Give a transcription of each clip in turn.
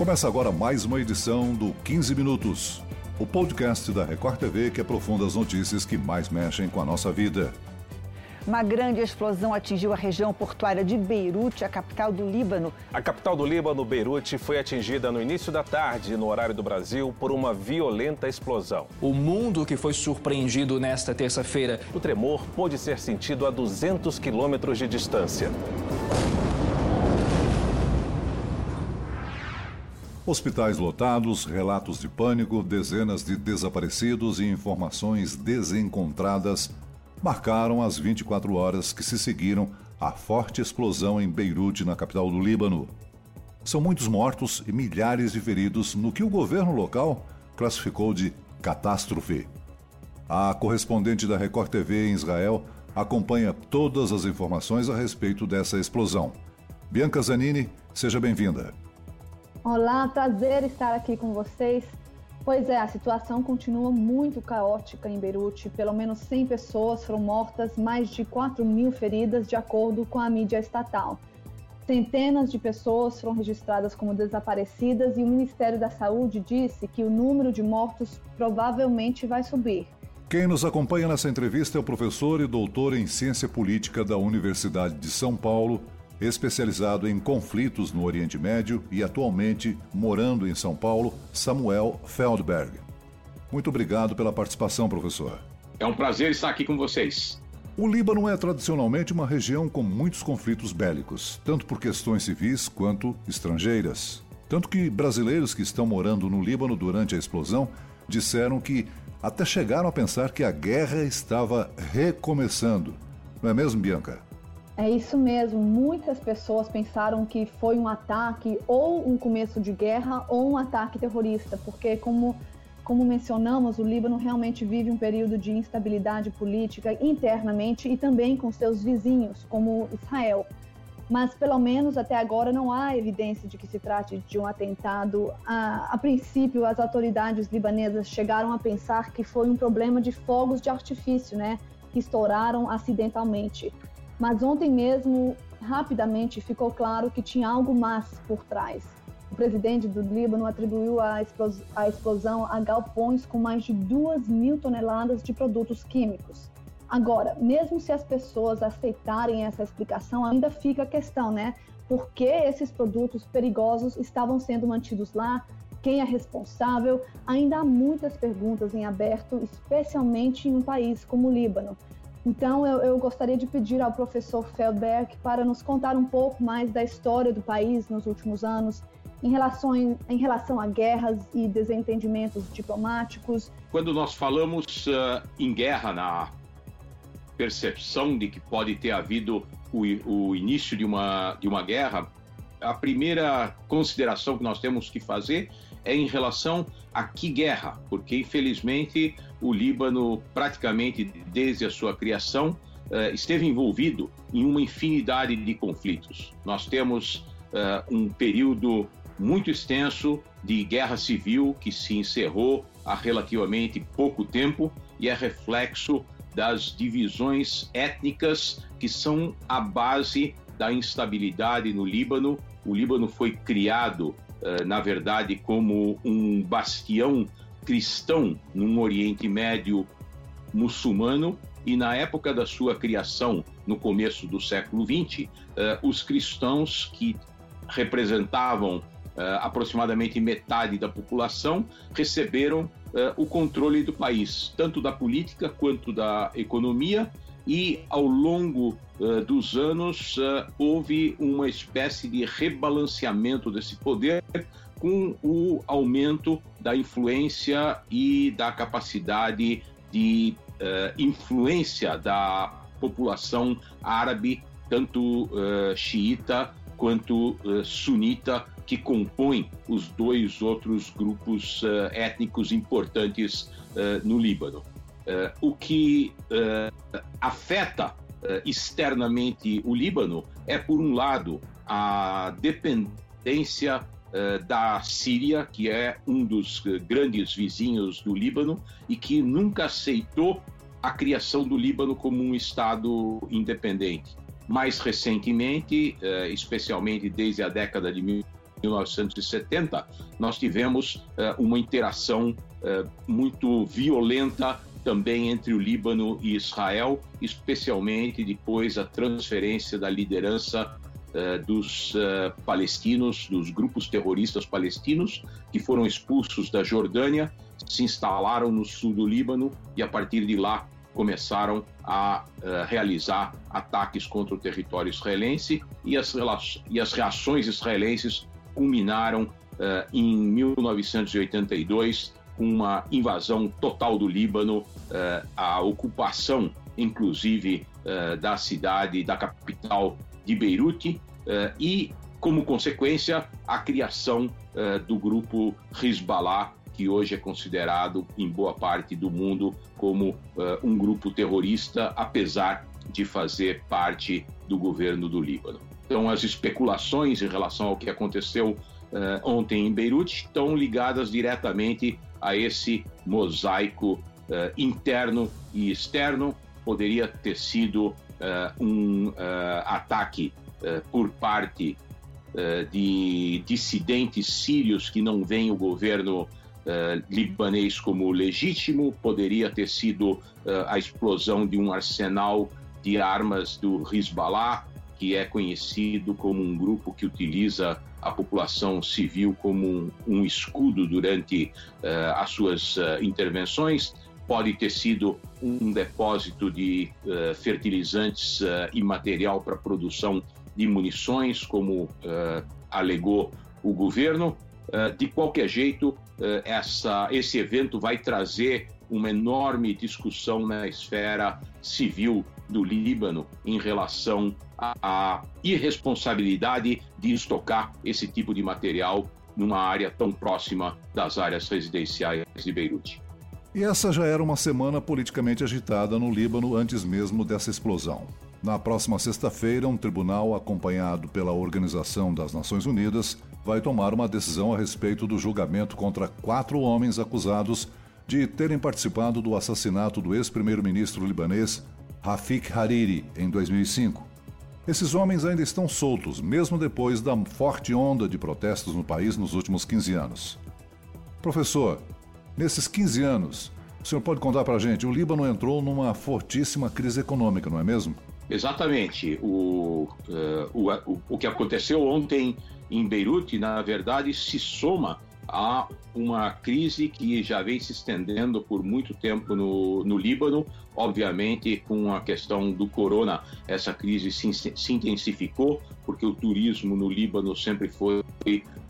Começa agora mais uma edição do 15 Minutos, o podcast da Record TV que aprofunda as notícias que mais mexem com a nossa vida. Uma grande explosão atingiu a região portuária de Beirute, a capital do Líbano. A capital do Líbano, Beirute, foi atingida no início da tarde, no horário do Brasil, por uma violenta explosão. O mundo que foi surpreendido nesta terça-feira. O tremor pôde ser sentido a 200 quilômetros de distância. Hospitais lotados, relatos de pânico, dezenas de desaparecidos e informações desencontradas marcaram as 24 horas que se seguiram à forte explosão em Beirute, na capital do Líbano. São muitos mortos e milhares de feridos no que o governo local classificou de catástrofe. A correspondente da Record TV em Israel acompanha todas as informações a respeito dessa explosão. Bianca Zanini, seja bem-vinda. Olá, prazer estar aqui com vocês. Pois é, a situação continua muito caótica em Beirute. Pelo menos 100 pessoas foram mortas, mais de 4 mil feridas, de acordo com a mídia estatal. Centenas de pessoas foram registradas como desaparecidas e o Ministério da Saúde disse que o número de mortos provavelmente vai subir. Quem nos acompanha nessa entrevista é o professor e doutor em ciência política da Universidade de São Paulo, especializado em conflitos no Oriente Médio e atualmente morando em São Paulo, Samuel Feldberg. Muito obrigado pela participação, professor. É um prazer estar aqui com vocês. O Líbano é tradicionalmente uma região com muitos conflitos bélicos, tanto por questões civis quanto estrangeiras. Tanto que brasileiros que estão morando no Líbano durante a explosão disseram que até chegaram a pensar que a guerra estava recomeçando. Não é mesmo, Bianca? É isso mesmo. Muitas pessoas pensaram que foi um ataque ou um começo de guerra ou um ataque terrorista, porque como como mencionamos, o Líbano realmente vive um período de instabilidade política internamente e também com seus vizinhos, como Israel. Mas, pelo menos até agora, não há evidência de que se trate de um atentado. A, a princípio, as autoridades libanesas chegaram a pensar que foi um problema de fogos de artifício, né? Que estouraram acidentalmente. Mas ontem mesmo, rapidamente, ficou claro que tinha algo mais por trás. O presidente do Líbano atribuiu a, explosão a galpões com mais de 2 mil toneladas de produtos químicos. Agora, mesmo se as pessoas aceitarem essa explicação, ainda fica a questão, né? Por que esses produtos perigosos estavam sendo mantidos lá? Quem é responsável? Ainda há muitas perguntas em aberto, especialmente em um país como o Líbano. Então, eu, eu, gostaria de pedir ao professor Feldberg para nos contar um pouco mais da história do país nos últimos anos, em relação, em relação a guerras e desentendimentos diplomáticos. Quando nós falamos uh, em guerra, na percepção de que pode ter havido o, o início de uma, de uma guerra, a primeira consideração que nós temos que fazer é em relação a que guerra, porque infelizmente o Líbano, praticamente desde a sua criação, uh, esteve envolvido em uma infinidade de conflitos. Nós temos uh, um período muito extenso de guerra civil que se encerrou há relativamente pouco tempo e é reflexo das divisões étnicas que são a base da instabilidade no Líbano. O Líbano foi criado eh, na verdade, como um bastião cristão num Oriente Médio muçulmano e na época da sua criação, no começo do século XX, eh, os cristãos que representavam eh, aproximadamente metade da população receberam o controle do país, tanto da política quanto da economia e ao longo uh, dos anos uh, houve uma espécie de rebalanceamento desse poder com o aumento da influência e da capacidade de uh, influência da população árabe, tanto xiita quanto sunita, que compõem os dois outros grupos étnicos importantes no Líbano. Uh, o que uh, afeta uh, externamente o Líbano é, por um lado, a dependência da Síria, que é um dos grandes vizinhos do Líbano e que nunca aceitou a criação do Líbano como um Estado independente. Mais recentemente, especialmente desde a década de 1970, nós tivemos uma interação muito violenta também entre o Líbano e Israel, especialmente depois da transferência da liderança uh, dos uh, palestinos, dos grupos terroristas palestinos, que foram expulsos da Jordânia, se instalaram no sul do Líbano e, a partir de lá, começaram a uh, realizar ataques contra o território israelense e as, e as reações israelenses culminaram em 1982 com uma invasão total do Líbano, eh, a ocupação, inclusive, eh, da cidade, da capital de Beirute, eh, e, como consequência, a criação do grupo Hezbollah, que hoje é considerado, em boa parte do mundo, como um grupo terrorista, apesar de fazer parte do governo do Líbano. Então, as especulações em relação ao que aconteceu ontem em Beirute estão ligadas diretamente a esse mosaico uh, interno e externo. Poderia ter sido uh, um ataque por parte de dissidentes sírios que não veem o governo libanês como legítimo, poderia ter sido a explosão de um arsenal de armas do Hezbollah, que é conhecido como um grupo que utiliza a população civil como um, um escudo durante uh, as suas uh, intervenções. Pode ter sido um depósito de uh, fertilizantes e material para produção de munições, como alegou o governo. de qualquer jeito, essa, esse evento vai trazer uma enorme discussão na esfera civil do Líbano em relação à irresponsabilidade de estocar esse tipo de material numa área tão próxima das áreas residenciais de Beirute. E essa já era uma semana politicamente agitada no Líbano antes mesmo dessa explosão. Na próxima sexta-feira, um tribunal acompanhado pela Organização das Nações Unidas vai tomar uma decisão a respeito do julgamento contra quatro homens acusados de terem participado do assassinato do ex-primeiro-ministro libanês Rafik Hariri em 2005. Esses homens ainda estão soltos, mesmo depois da forte onda de protestos no país nos últimos 15 anos. Professor, nesses 15 anos, o senhor pode contar para a gente, o Líbano entrou numa fortíssima crise econômica, não é mesmo? Exatamente. O, uh, o, o que aconteceu ontem em Beirute, na verdade, se soma há uma crise que já vem se estendendo por muito tempo no, no Líbano. Obviamente, com a questão do corona, essa crise se, se intensificou, porque o turismo no Líbano sempre foi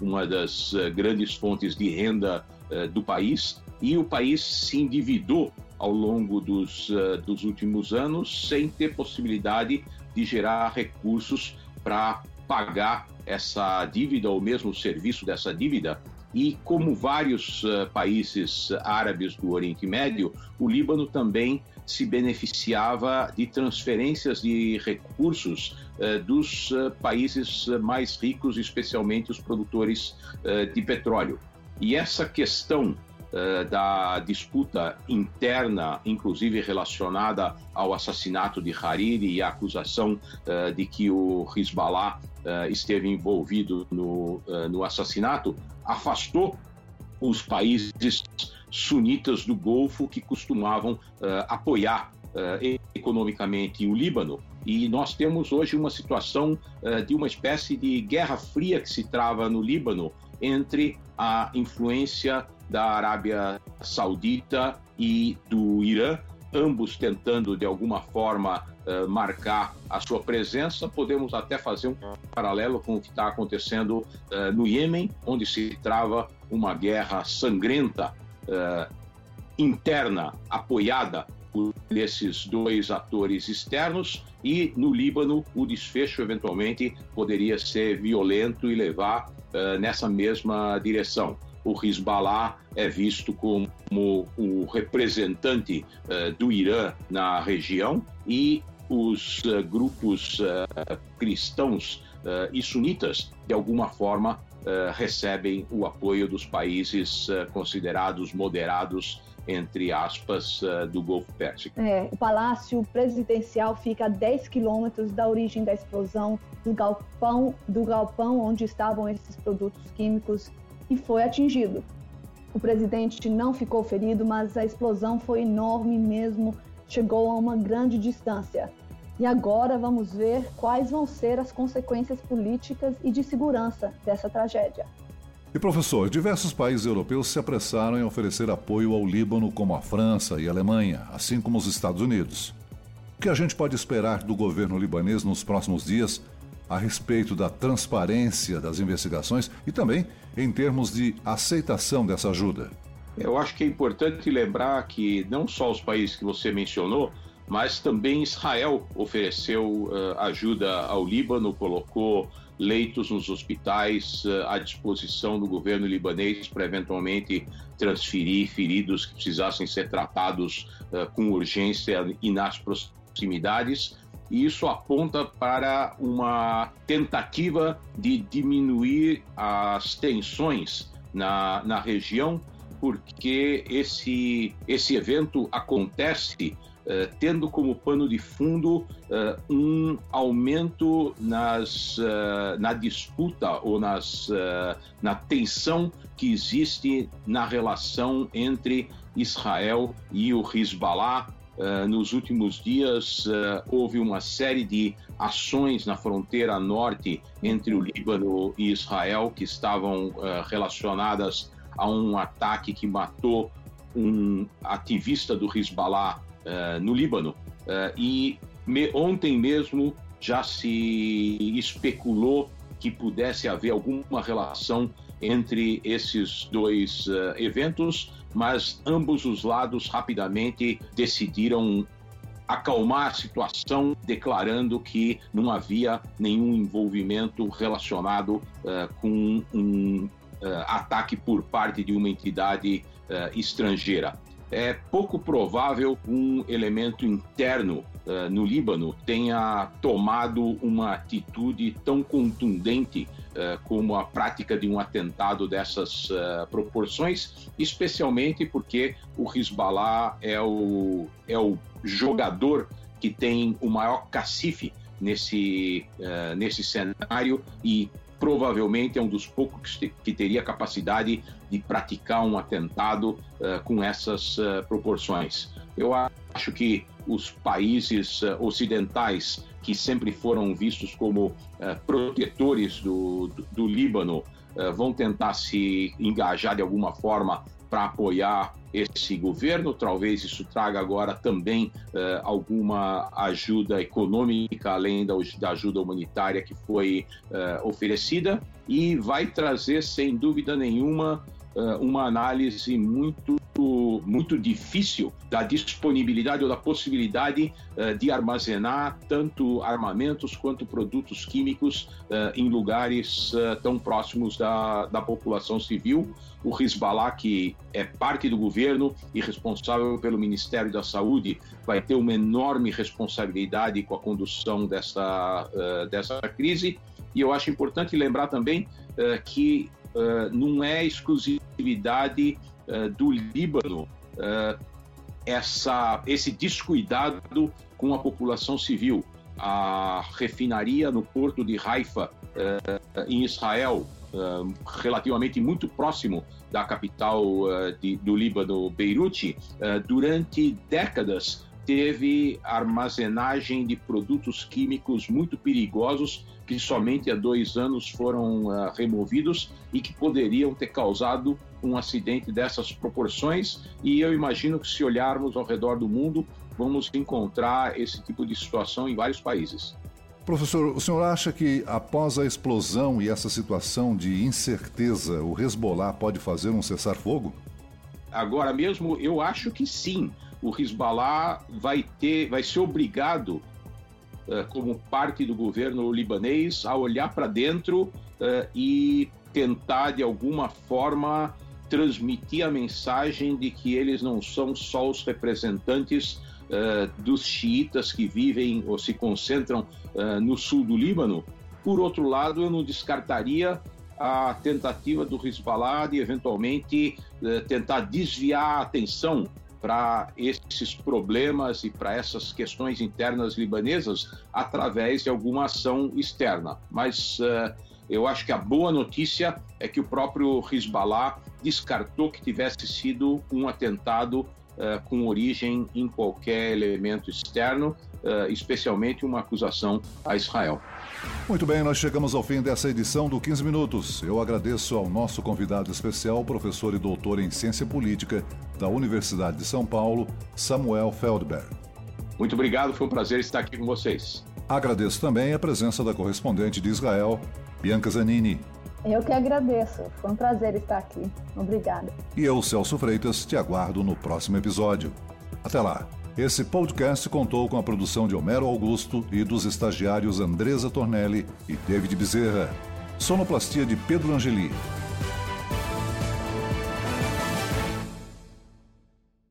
uma das uh, grandes fontes de renda uh, do país. E o país se endividou ao longo dos, uh, dos últimos anos sem ter possibilidade de gerar recursos para pagar essa dívida ou mesmo o serviço dessa dívida e como vários uh, países árabes do Oriente Médio, o Líbano também se beneficiava de transferências de recursos uh, dos uh, países mais ricos, especialmente os produtores de petróleo. E essa questão da disputa interna, inclusive relacionada ao assassinato de Hariri e a acusação de que o Hezbollah esteve envolvido no, no assassinato, afastou os países sunitas do Golfo que costumavam uh, apoiar uh, economicamente o Líbano. E nós temos hoje uma situação uh, de uma espécie de guerra fria que se trava no Líbano entre a influência da Arábia Saudita e do Irã, ambos tentando de alguma forma uh, marcar a sua presença. Podemos até fazer um paralelo com o que está acontecendo uh, no Iêmen, onde se trava uma guerra sangrenta uh, interna apoiada por esses dois atores externos e no Líbano o desfecho eventualmente poderia ser violento e levar nessa mesma direção o Hezbollah é visto como o representante uh, do Irã na região e os uh, grupos uh, cristãos e sunitas, de alguma forma, recebem o apoio dos países considerados moderados entre aspas, do Golfo Pérsico. É, o palácio presidencial fica a 10 quilômetros da origem da explosão do galpão, do galpão onde estavam esses produtos químicos e foi atingido. O presidente não ficou ferido, mas a explosão foi enorme mesmo, chegou a uma grande distância. E agora vamos ver quais vão ser as consequências políticas e de segurança dessa tragédia. E professor, diversos países europeus se apressaram em oferecer apoio ao Líbano, como a França e a Alemanha, assim como os Estados Unidos. O que a gente pode esperar do governo libanês nos próximos dias a respeito da transparência das investigações e também em termos de aceitação dessa ajuda? Eu acho que é importante lembrar que não só os países que você mencionou, mas também Israel ofereceu uh, ajuda ao Líbano, colocou leitos nos hospitais uh, à disposição do governo libanês para eventualmente transferir feridos que precisassem ser tratados uh, com urgência e nas proximidades. E isso aponta para uma tentativa de diminuir as tensões na, na região, porque esse, esse evento acontece eh, tendo como pano de fundo uh, um aumento nas, uh, na disputa ou nas, na tensão que existe na relação entre Israel e o Hezbollah. Nos últimos dias, houve uma série de ações na fronteira norte entre o Líbano e Israel que estavam relacionadas a um ataque que matou um ativista do Hezbollah no Líbano. E ontem mesmo já se especulou que pudesse haver alguma relação entre esses dois eventos, mas ambos os lados rapidamente decidiram acalmar a situação, declarando que não havia nenhum envolvimento relacionado uh, com um uh, ataque por parte de uma entidade uh, estrangeira. É pouco provável um elemento interno no Líbano tenha tomado uma atitude tão contundente como a prática de um atentado dessas uh, proporções, especialmente porque o Hezbollah é o, é o jogador que tem o maior cacife nesse, nesse cenário e provavelmente é um dos poucos que teria capacidade de praticar um atentado uh, com essas uh, proporções. Eu acho que os países uh, ocidentais, que sempre foram vistos como protetores do, do, do Líbano, vão tentar se engajar de alguma forma para apoiar esse governo. Talvez isso traga agora também alguma ajuda econômica, além da, da ajuda humanitária que foi oferecida, e vai trazer, sem dúvida nenhuma, uma análise muito muito difícil da disponibilidade ou da possibilidade uh, de armazenar tanto armamentos quanto produtos químicos uh, em lugares tão próximos da, da população civil. O Hezbollah, que é parte do governo e responsável pelo Ministério da Saúde, vai ter uma enorme responsabilidade com a condução dessa, dessa crise. E eu acho importante lembrar também que não é exclusividade eh, do Líbano uh, essa, esse descuidado com a população civil. A refinaria no porto de Haifa, uh, em Israel, relativamente muito próximo da capital de, do Líbano, Beirute, durante décadas teve armazenagem de produtos químicos muito perigosos que somente há dois anos foram uh, removidos e que poderiam ter causado um acidente dessas proporções. E eu imagino que, se olharmos ao redor do mundo, vamos encontrar esse tipo de situação em vários países. Professor, o senhor acha que após a explosão e essa situação de incerteza, o Hezbollah pode fazer um cessar-fogo? Agora mesmo, eu acho que sim. O Hezbollah vai ter, vai ser obrigado uh, como parte do governo libanês a olhar para dentro uh, e tentar de alguma forma transmitir a mensagem de que eles não são só os representantes uh, dos xiitas que vivem ou se concentram no sul do Líbano. Por outro lado, eu não descartaria a tentativa do Hezbollah de eventualmente eh, tentar desviar a atenção para esses problemas e para essas questões internas libanesas através de alguma ação externa. Mas uh, eu acho que a boa notícia é que o próprio Hezbollah descartou que tivesse sido um atentado uh, com origem em qualquer elemento externo, uh, especialmente uma acusação a Israel. Muito bem, nós chegamos ao fim dessa edição do 15 Minutos. Eu agradeço ao nosso convidado especial, professor e doutor em Ciência Política da Universidade de São Paulo, Samuel Feldberg. Muito obrigado, foi um prazer estar aqui com vocês. Agradeço também a presença da correspondente de Israel, Bianca Zanini. Eu que agradeço, foi um prazer estar aqui. Obrigada. E eu, Celso Freitas, te aguardo no próximo episódio. Até lá. Esse podcast contou com a produção de Homero Augusto e dos estagiários Andresa Tornelli e David Bezerra. Sonoplastia de Pedro Angeli.